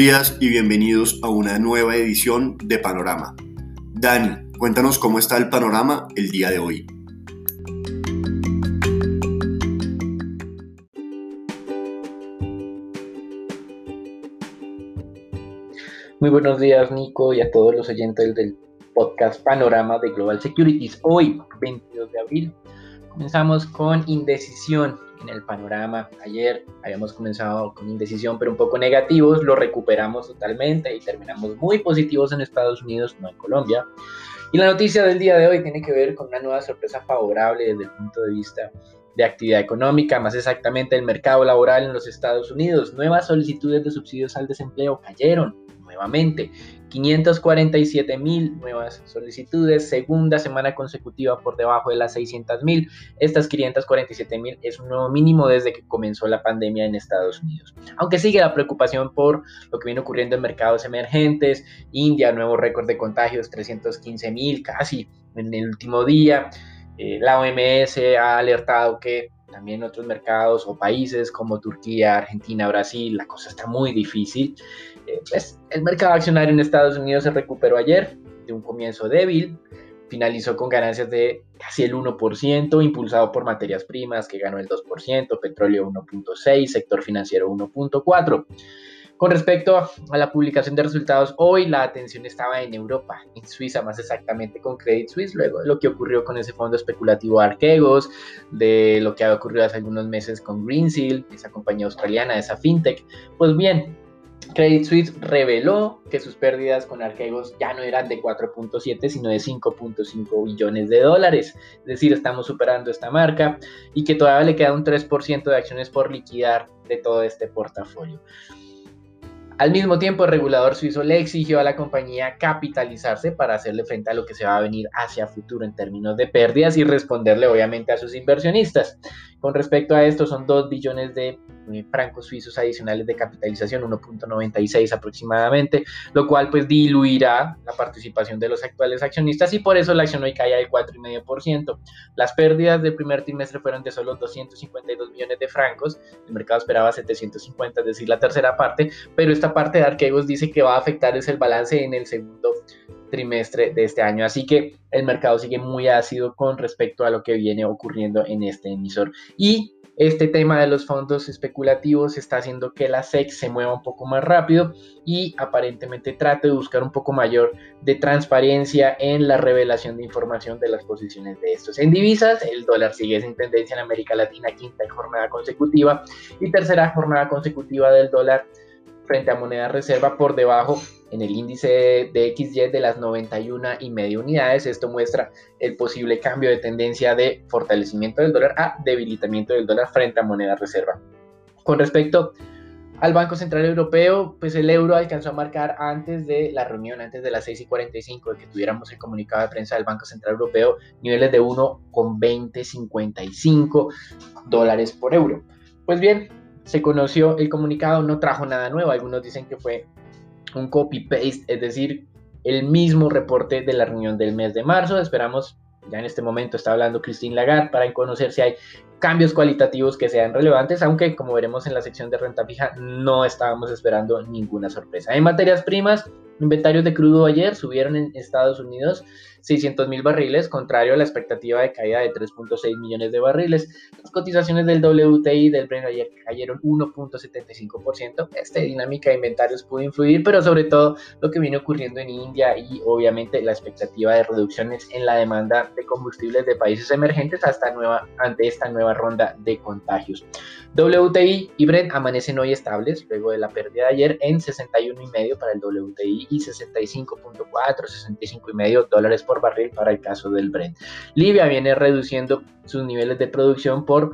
Días y bienvenidos a una nueva edición de Panorama. Dani, cuéntanos cómo está el panorama el día de hoy. Muy buenos días Nico y a todos los oyentes del podcast Panorama de Global Securities. Hoy, 22 de abril, comenzamos con indecisión en el panorama. Ayer habíamos comenzado con indecisión, pero un poco negativos, lo recuperamos totalmente y terminamos muy positivos en Estados Unidos, no en Colombia. Y la noticia del día de hoy tiene que ver con una nueva sorpresa favorable desde el punto de vista de actividad económica, más exactamente el mercado laboral en los Estados Unidos. Nuevas solicitudes de subsidios al desempleo cayeron nuevamente 547 mil nuevas solicitudes, segunda semana consecutiva por debajo de las 600 mil. Estas 547 mil es un nuevo mínimo desde que comenzó la pandemia en Estados Unidos. Aunque sigue la preocupación por lo que viene ocurriendo en mercados emergentes, India, nuevo récord de contagios, 315 mil casi en el último día. Eh, la OMS ha alertado que también otros mercados o países como Turquía, Argentina, Brasil, la cosa está muy difícil. Eh, el mercado accionario en Estados Unidos se recuperó ayer de un comienzo débil, finalizó con ganancias de casi el 1%, impulsado por materias primas que ganó el 2%, petróleo 1.6%, sector financiero 1.4%. Con respecto a la publicación de resultados, hoy la atención estaba en Europa, en Suiza más exactamente con Credit Suisse, luego de lo que ocurrió con ese fondo especulativo Archegos, de lo que había ocurrido hace algunos meses con Greensill, esa compañía australiana, esa fintech. Pues bien, Credit Suisse reveló que sus pérdidas con Archegos ya no eran de 4.7 sino de 5.5 billones de dólares. Es decir, estamos superando esta marca y que todavía le queda un 3% de acciones por liquidar de todo este portafolio. Al mismo tiempo, el regulador suizo le exigió a la compañía capitalizarse para hacerle frente a lo que se va a venir hacia futuro en términos de pérdidas y responderle obviamente a sus inversionistas. Con respecto a esto, son 2 billones de eh, francos suizos adicionales de capitalización, 1.96 aproximadamente, lo cual pues diluirá la participación de los actuales accionistas y por eso la acción hoy cae al 4,5%. Las pérdidas del primer trimestre fueron de solo 252 millones de francos, el mercado esperaba 750, es decir, la tercera parte, pero esta parte de Arquegos dice que va a afectar es el balance en el segundo trimestre de este año. Así que el mercado sigue muy ácido con respecto a lo que viene ocurriendo en este emisor. Y este tema de los fondos especulativos está haciendo que la SEC se mueva un poco más rápido y aparentemente trate de buscar un poco mayor de transparencia en la revelación de información de las posiciones de estos. En divisas, el dólar sigue sin tendencia en América Latina, quinta jornada consecutiva y tercera jornada consecutiva del dólar frente a moneda reserva por debajo en el índice de XY de las 91 y medio unidades. Esto muestra el posible cambio de tendencia de fortalecimiento del dólar a debilitamiento del dólar frente a moneda reserva. Con respecto al Banco Central Europeo, pues el euro alcanzó a marcar antes de la reunión, antes de las 6 y 45, de que tuviéramos el comunicado de prensa del Banco Central Europeo, niveles de 1,2055 dólares por euro. Pues bien, se conoció el comunicado, no trajo nada nuevo. Algunos dicen que fue un copy-paste, es decir, el mismo reporte de la reunión del mes de marzo. Esperamos, ya en este momento está hablando Christine Lagarde para conocer si hay cambios cualitativos que sean relevantes, aunque como veremos en la sección de renta fija no estábamos esperando ninguna sorpresa. En materias primas, inventarios de crudo ayer subieron en Estados Unidos 600 mil barriles, contrario a la expectativa de caída de 3.6 millones de barriles. Las cotizaciones del WTI del Brent ayer cayeron 1.75%. Esta dinámica de inventarios pudo influir, pero sobre todo lo que viene ocurriendo en India y obviamente la expectativa de reducciones en la demanda de combustibles de países emergentes hasta nueva, ante esta nueva ronda de contagios. WTI y Brent amanecen hoy estables luego de la pérdida de ayer en 61,5 para el WTI y 65.4, 65,5 dólares por barril para el caso del Brent. Libia viene reduciendo sus niveles de producción por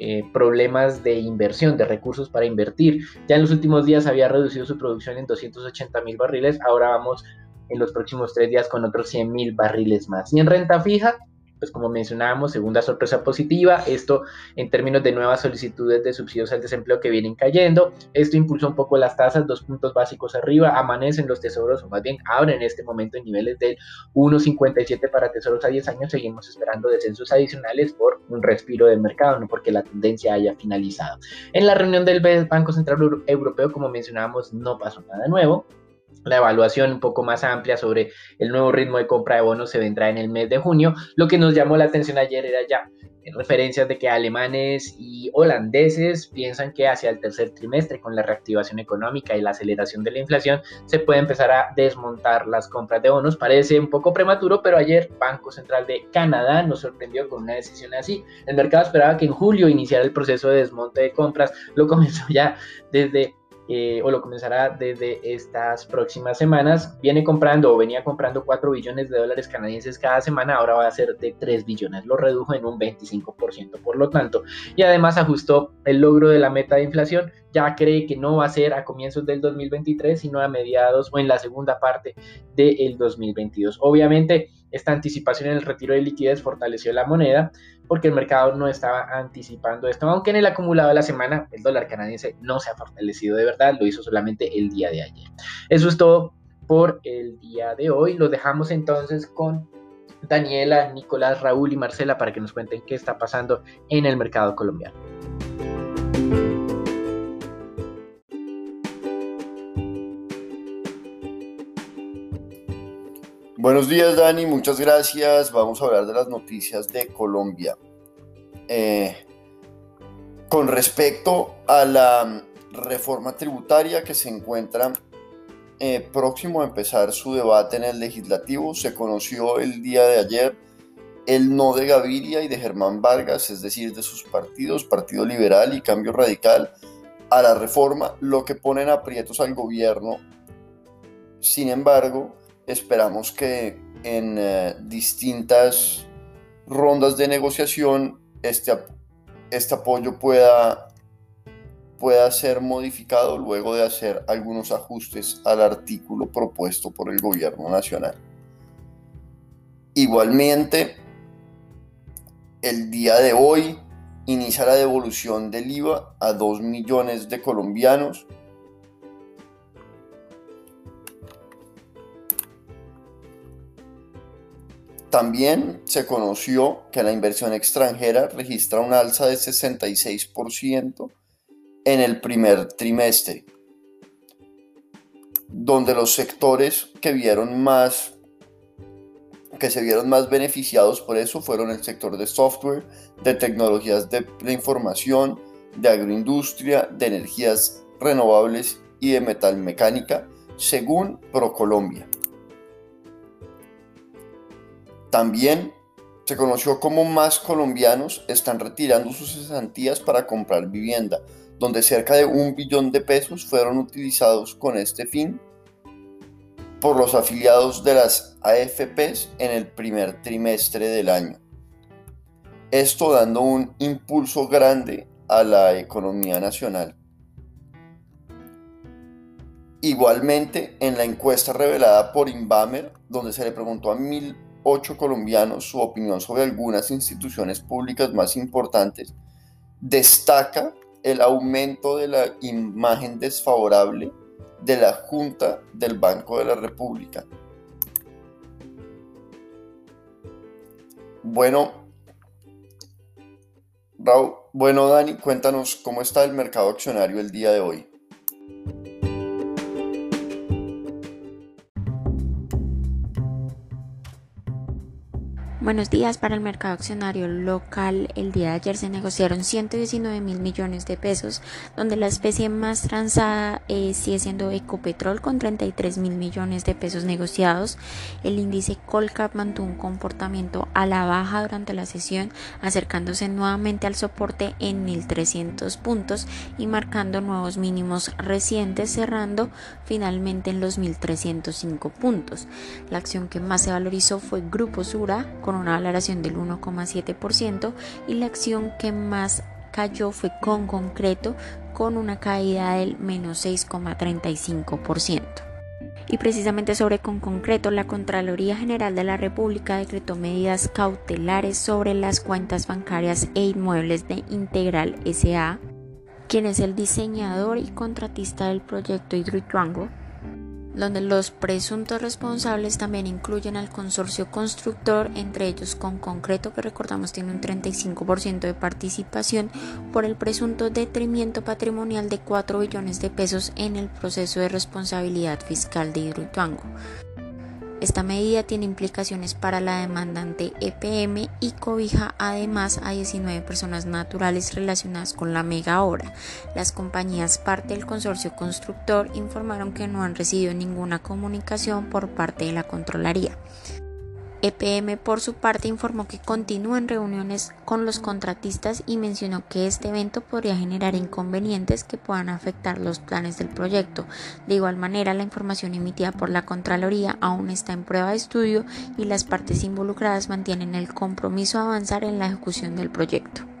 eh, problemas de inversión, de recursos para invertir. Ya en los últimos días había reducido su producción en 280 mil barriles, ahora vamos en los próximos tres días con otros 100 mil barriles más. Y en renta fija, pues como mencionábamos, segunda sorpresa positiva, esto en términos de nuevas solicitudes de subsidios al desempleo que vienen cayendo, esto impulsa un poco las tasas, dos puntos básicos arriba, amanecen los tesoros, o más bien abren en este momento en niveles del 1,57 para tesoros a 10 años, seguimos esperando descensos adicionales por un respiro del mercado, no porque la tendencia haya finalizado. En la reunión del Banco Central Europeo, como mencionábamos, no pasó nada nuevo, la evaluación un poco más amplia sobre el nuevo ritmo de compra de bonos se vendrá en el mes de junio. Lo que nos llamó la atención ayer era ya referencias de que alemanes y holandeses piensan que hacia el tercer trimestre, con la reactivación económica y la aceleración de la inflación, se puede empezar a desmontar las compras de bonos. Parece un poco prematuro, pero ayer Banco Central de Canadá nos sorprendió con una decisión así. El mercado esperaba que en julio iniciara el proceso de desmonte de compras, lo comenzó ya desde eh, o lo comenzará desde estas próximas semanas. Viene comprando o venía comprando 4 billones de dólares canadienses cada semana, ahora va a ser de 3 billones, lo redujo en un 25% por lo tanto, y además ajustó el logro de la meta de inflación, ya cree que no va a ser a comienzos del 2023, sino a mediados o en la segunda parte del 2022. Obviamente, esta anticipación en el retiro de liquidez fortaleció la moneda, porque el mercado no estaba anticipando esto, aunque en el acumulado de la semana el dólar canadiense no se ha fortalecido de verdad, lo hizo solamente el día de ayer. Eso es todo por el día de hoy. Lo dejamos entonces con Daniela, Nicolás, Raúl y Marcela para que nos cuenten qué está pasando en el mercado colombiano. Buenos días Dani, muchas gracias. Vamos a hablar de las noticias de Colombia. Eh, con respecto a la reforma tributaria que se encuentra eh, próximo a empezar su debate en el legislativo, se conoció el día de ayer el no de Gaviria y de Germán Vargas, es decir, de sus partidos, Partido Liberal y Cambio Radical, a la reforma, lo que ponen aprietos al gobierno. Sin embargo, Esperamos que en eh, distintas rondas de negociación este, este apoyo pueda, pueda ser modificado luego de hacer algunos ajustes al artículo propuesto por el gobierno nacional. Igualmente, el día de hoy inicia la devolución del IVA a 2 millones de colombianos También se conoció que la inversión extranjera registra un alza de 66% en el primer trimestre, donde los sectores que vieron más que se vieron más beneficiados por eso fueron el sector de software, de tecnologías de la información, de agroindustria, de energías renovables y de metal mecánica, según ProColombia. También se conoció cómo más colombianos están retirando sus cesantías para comprar vivienda, donde cerca de un billón de pesos fueron utilizados con este fin por los afiliados de las AFPs en el primer trimestre del año. Esto dando un impulso grande a la economía nacional. Igualmente, en la encuesta revelada por Inbamer, donde se le preguntó a mil ocho colombianos su opinión sobre algunas instituciones públicas más importantes, destaca el aumento de la imagen desfavorable de la Junta del Banco de la República. Bueno, Raúl, bueno Dani, cuéntanos cómo está el mercado accionario el día de hoy. Buenos días para el mercado accionario local. El día de ayer se negociaron 119 mil millones de pesos, donde la especie más transada eh, sigue siendo Ecopetrol con 33 mil millones de pesos negociados. El índice Colcap mantuvo un comportamiento a la baja durante la sesión, acercándose nuevamente al soporte en 1300 puntos y marcando nuevos mínimos recientes, cerrando finalmente en los 1305 puntos. La acción que más se valorizó fue Grupo Sura con una valoración del 1,7% y la acción que más cayó fue con concreto con una caída del menos 6,35%. Y precisamente sobre con concreto, la Contraloría General de la República decretó medidas cautelares sobre las cuentas bancarias e inmuebles de Integral SA, quien es el diseñador y contratista del proyecto Hidroituango, donde los presuntos responsables también incluyen al consorcio constructor, entre ellos con concreto que recordamos tiene un 35% de participación por el presunto detrimento patrimonial de 4 billones de pesos en el proceso de responsabilidad fiscal de Hidroituango. Esta medida tiene implicaciones para la demandante EPM y cobija además a 19 personas naturales relacionadas con la mega obra. Las compañías parte del consorcio constructor informaron que no han recibido ninguna comunicación por parte de la Controlaría. EPM por su parte informó que continúa en reuniones con los contratistas y mencionó que este evento podría generar inconvenientes que puedan afectar los planes del proyecto. De igual manera, la información emitida por la Contraloría aún está en prueba de estudio y las partes involucradas mantienen el compromiso a avanzar en la ejecución del proyecto.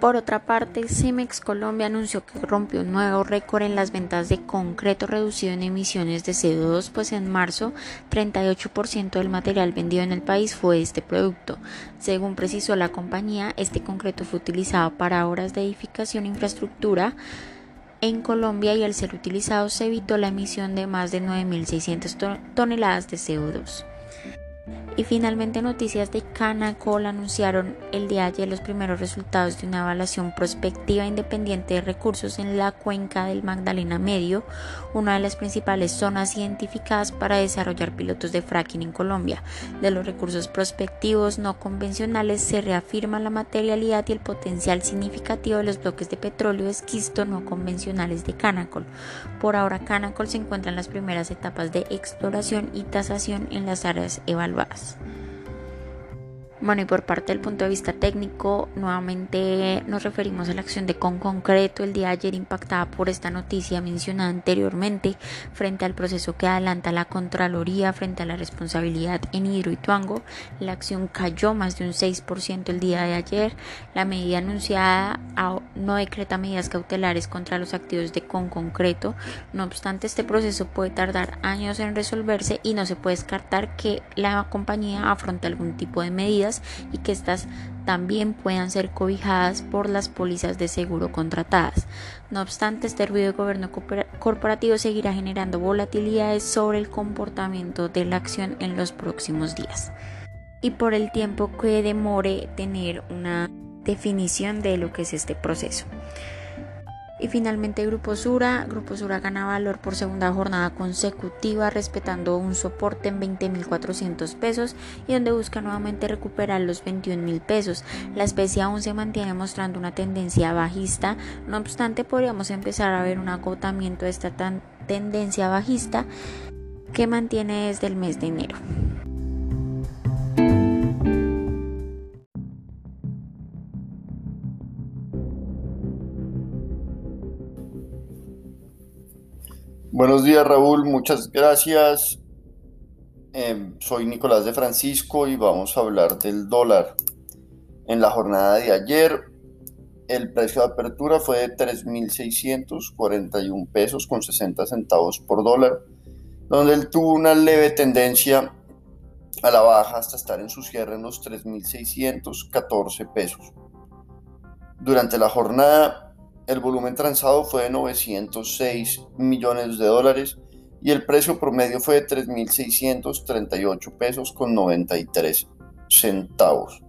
Por otra parte, Cemex Colombia anunció que rompió un nuevo récord en las ventas de concreto reducido en emisiones de CO2, pues en marzo 38% del material vendido en el país fue este producto. Según precisó la compañía, este concreto fue utilizado para obras de edificación e infraestructura en Colombia y al ser utilizado se evitó la emisión de más de 9.600 toneladas de CO2. Y finalmente noticias de Canacol anunciaron el día de ayer los primeros resultados de una evaluación prospectiva independiente de recursos en la cuenca del Magdalena Medio, una de las principales zonas identificadas para desarrollar pilotos de fracking en Colombia. De los recursos prospectivos no convencionales se reafirma la materialidad y el potencial significativo de los bloques de petróleo esquisto no convencionales de Canacol. Por ahora Canacol se encuentra en las primeras etapas de exploración y tasación en las áreas evaluadas. us Bueno, y por parte del punto de vista técnico, nuevamente nos referimos a la acción de Con Concreto el día de ayer impactada por esta noticia mencionada anteriormente frente al proceso que adelanta la Contraloría frente a la responsabilidad en Hidroituango. La acción cayó más de un 6% el día de ayer. La medida anunciada no decreta medidas cautelares contra los activos de Con Concreto. No obstante, este proceso puede tardar años en resolverse y no se puede descartar que la compañía afronte algún tipo de medida y que éstas también puedan ser cobijadas por las pólizas de seguro contratadas. No obstante, este ruido de gobierno corporativo seguirá generando volatilidades sobre el comportamiento de la acción en los próximos días y por el tiempo que demore tener una definición de lo que es este proceso. Y finalmente Grupo Sura. Grupo Sura gana valor por segunda jornada consecutiva respetando un soporte en 20.400 pesos y donde busca nuevamente recuperar los 21.000 pesos. La especie aún se mantiene mostrando una tendencia bajista, no obstante podríamos empezar a ver un agotamiento de esta tendencia bajista que mantiene desde el mes de enero. Buenos días Raúl, muchas gracias. Em, soy Nicolás de Francisco y vamos a hablar del dólar. En la jornada de ayer, el precio de apertura fue de 3.641 pesos con 60 centavos por dólar, donde él tuvo una leve tendencia a la baja hasta estar en su cierre en los 3.614 pesos. Durante la jornada, el volumen transado fue de 906 millones de dólares y el precio promedio fue de 3.638 pesos con 93 centavos.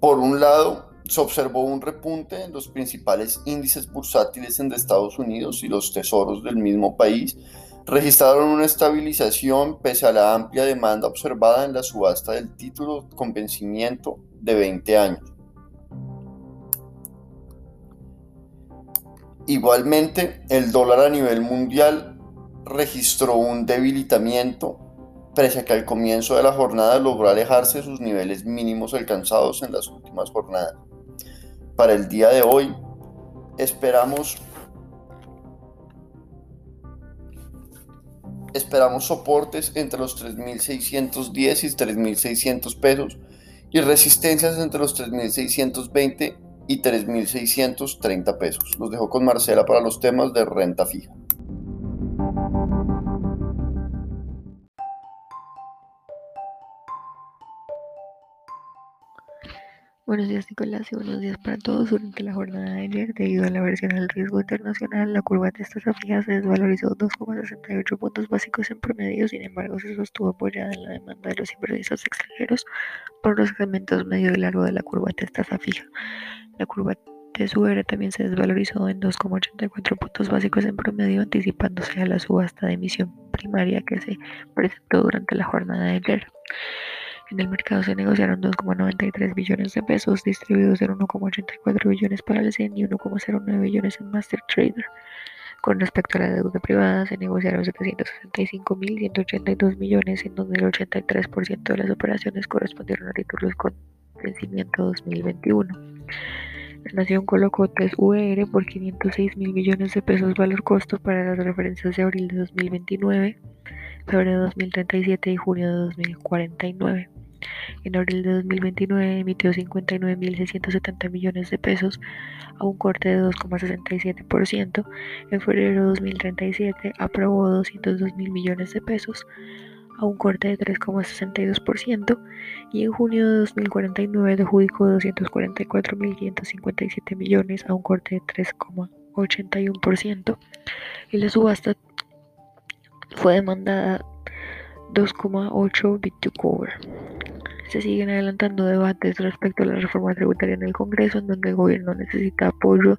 Por un lado, se observó un repunte en los principales índices bursátiles en Estados Unidos y los tesoros del mismo país, registraron una estabilización pese a la amplia demanda observada en la subasta del título con vencimiento de 20 años. Igualmente, el dólar a nivel mundial registró un debilitamiento pese a que al comienzo de la jornada logró alejarse de sus niveles mínimos alcanzados en las últimas jornadas. Para el día de hoy, esperamos esperamos soportes entre los 3.610 y 3.600 pesos y resistencias entre los 3.620 y 3.630 pesos. Los dejo con Marcela para los temas de renta fija. Buenos días Nicolás y buenos días para todos. Durante la jornada de ayer, debido a la versión del riesgo internacional, la curva de estas fija se desvalorizó 2,68 puntos básicos en promedio, sin embargo se sostuvo apoyada en la demanda de los inversionistas extranjeros por los segmentos medio y largo de la curva de tasa fija. La curva de SUR también se desvalorizó en 2,84 puntos básicos en promedio, anticipándose a la subasta de emisión primaria que se presentó durante la jornada de ayer. En el mercado se negociaron 2,93 billones de pesos, distribuidos en 1,84 billones para el CEN y 1,09 billones en Master Trader. Con respecto a la deuda privada, se negociaron 765.182 millones, en donde el 83% de las operaciones correspondieron a títulos con vencimiento 2021. La Nación colocó 3 UER por 506 mil millones de pesos valor costo para las referencias de abril de 2029, febrero de 2037 y junio de 2049. En abril de 2029 emitió 59.670 millones de pesos a un corte de 2,67%. En febrero de 2037 aprobó 202 mil millones de pesos a un corte de 3,62% y en junio de 2049 adjudicó 244.557 millones a un corte de 3,81% y la subasta fue demandada 2,8 bit to cover. Se siguen adelantando debates respecto a la reforma tributaria en el Congreso, en donde el gobierno necesita apoyo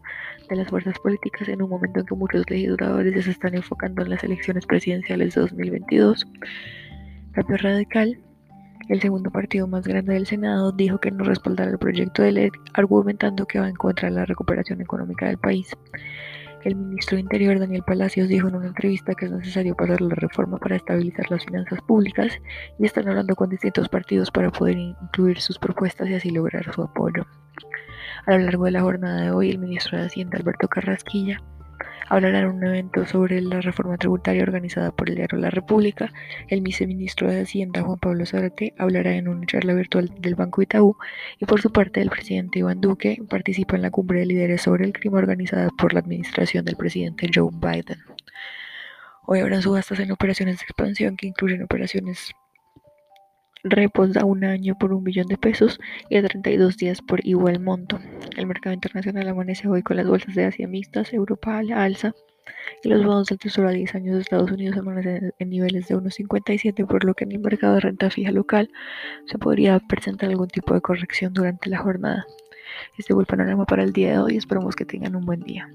de las fuerzas políticas en un momento en que muchos legisladores se están enfocando en las elecciones presidenciales de 2022. Cambio Radical, el segundo partido más grande del Senado, dijo que no respaldará el proyecto de ley, argumentando que va en contra de la recuperación económica del país. El ministro de Interior, Daniel Palacios, dijo en una entrevista que es necesario pasar la reforma para estabilizar las finanzas públicas y están hablando con distintos partidos para poder incluir sus propuestas y así lograr su apoyo. A lo largo de la jornada de hoy, el ministro de Hacienda, Alberto Carrasquilla, hablará en un evento sobre la reforma tributaria organizada por el diario La República. El viceministro de Hacienda, Juan Pablo Zárate, hablará en una charla virtual del Banco Itaú y por su parte el presidente Iván Duque participa en la cumbre de líderes sobre el crimen organizada por la administración del presidente Joe Biden. Hoy habrán subastas en operaciones de expansión que incluyen operaciones repos a un año por un billón de pesos y a 32 días por igual monto. El mercado internacional amanece hoy con las bolsas de Asia mixtas, Europa a la alza y los bonos del Tesoro a 10 años de Estados Unidos amanecen en niveles de 1,57, por lo que en el mercado de renta fija local se podría presentar algún tipo de corrección durante la jornada. Este fue el panorama para el día de hoy, esperamos que tengan un buen día.